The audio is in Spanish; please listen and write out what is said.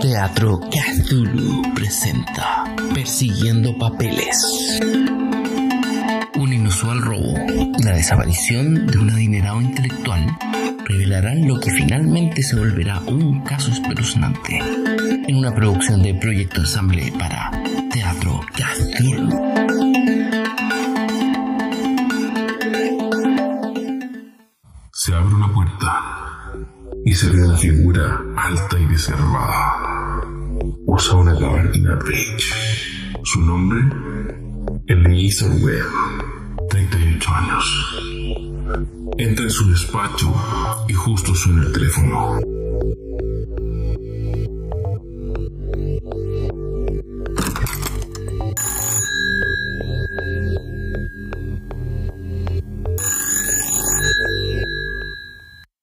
Teatro Cthulhu presenta Persiguiendo Papeles. Un inusual robo la desaparición de un adinerado intelectual revelarán lo que finalmente se volverá un caso espeluznante en una producción de Proyecto Ensamble para Teatro Cthulhu. Se abre una puerta y se ve una figura alta y reservada. Usa una gabardina beige. Su nombre, Eliezer Webb, 38 años. Entra en su despacho y justo suena el teléfono.